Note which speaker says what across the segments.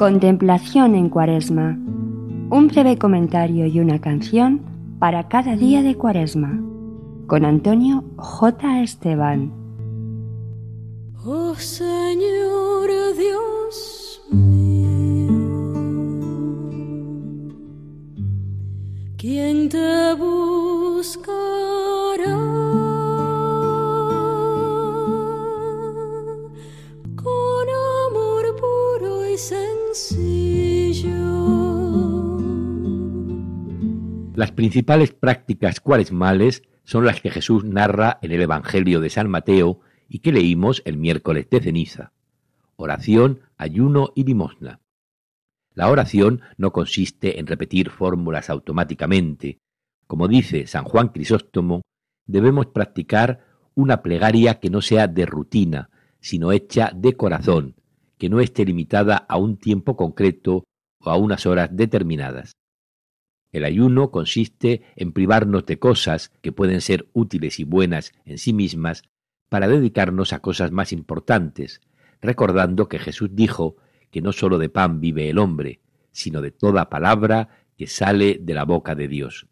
Speaker 1: Contemplación en Cuaresma. Un breve comentario y una canción para cada día de Cuaresma. Con Antonio J. Esteban.
Speaker 2: Oh Señor Dios mío, ¿quién te buscará?
Speaker 3: Las principales prácticas cuaresmales son las que Jesús narra en el Evangelio de San Mateo y que leímos el miércoles de ceniza. Oración, ayuno y limosna. La oración no consiste en repetir fórmulas automáticamente. Como dice San Juan Crisóstomo, debemos practicar una plegaria que no sea de rutina, sino hecha de corazón, que no esté limitada a un tiempo concreto o a unas horas determinadas. El ayuno consiste en privarnos de cosas que pueden ser útiles y buenas en sí mismas para dedicarnos a cosas más importantes, recordando que Jesús dijo que no sólo de pan vive el hombre, sino de toda palabra que sale de la boca de Dios.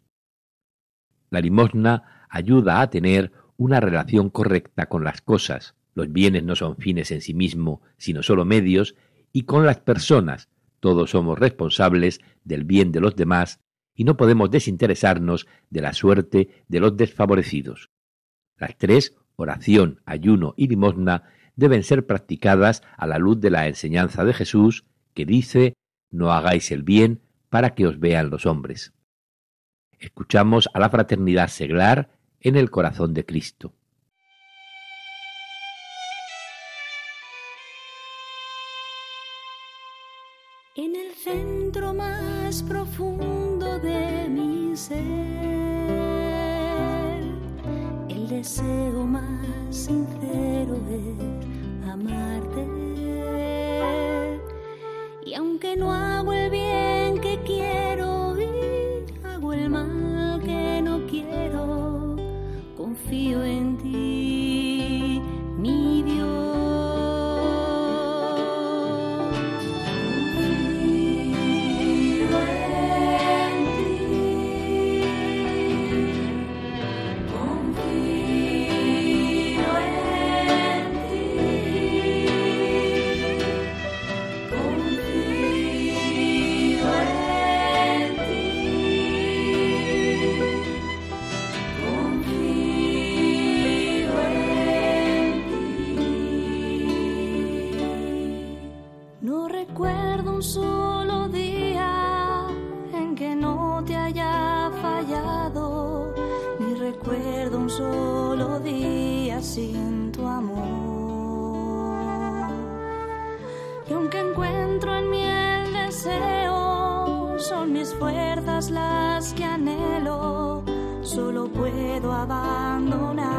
Speaker 3: La limosna ayuda a tener una relación correcta con las cosas, los bienes no son fines en sí mismos, sino sólo medios, y con las personas, todos somos responsables del bien de los demás y no podemos desinteresarnos de la suerte de los desfavorecidos. Las tres, oración, ayuno y limosna, deben ser practicadas a la luz de la enseñanza de Jesús, que dice, no hagáis el bien para que os vean los hombres. Escuchamos a la fraternidad seglar en el corazón de Cristo.
Speaker 2: En el centro más profundo de mi ser, el deseo más sincero es amarte. Y aunque no hago el bien que quiero un solo día en que no te haya
Speaker 4: fallado, ni recuerdo un solo día sin tu amor. Y aunque encuentro
Speaker 2: en mí el deseo, son mis fuerzas las que anhelo, solo puedo abandonar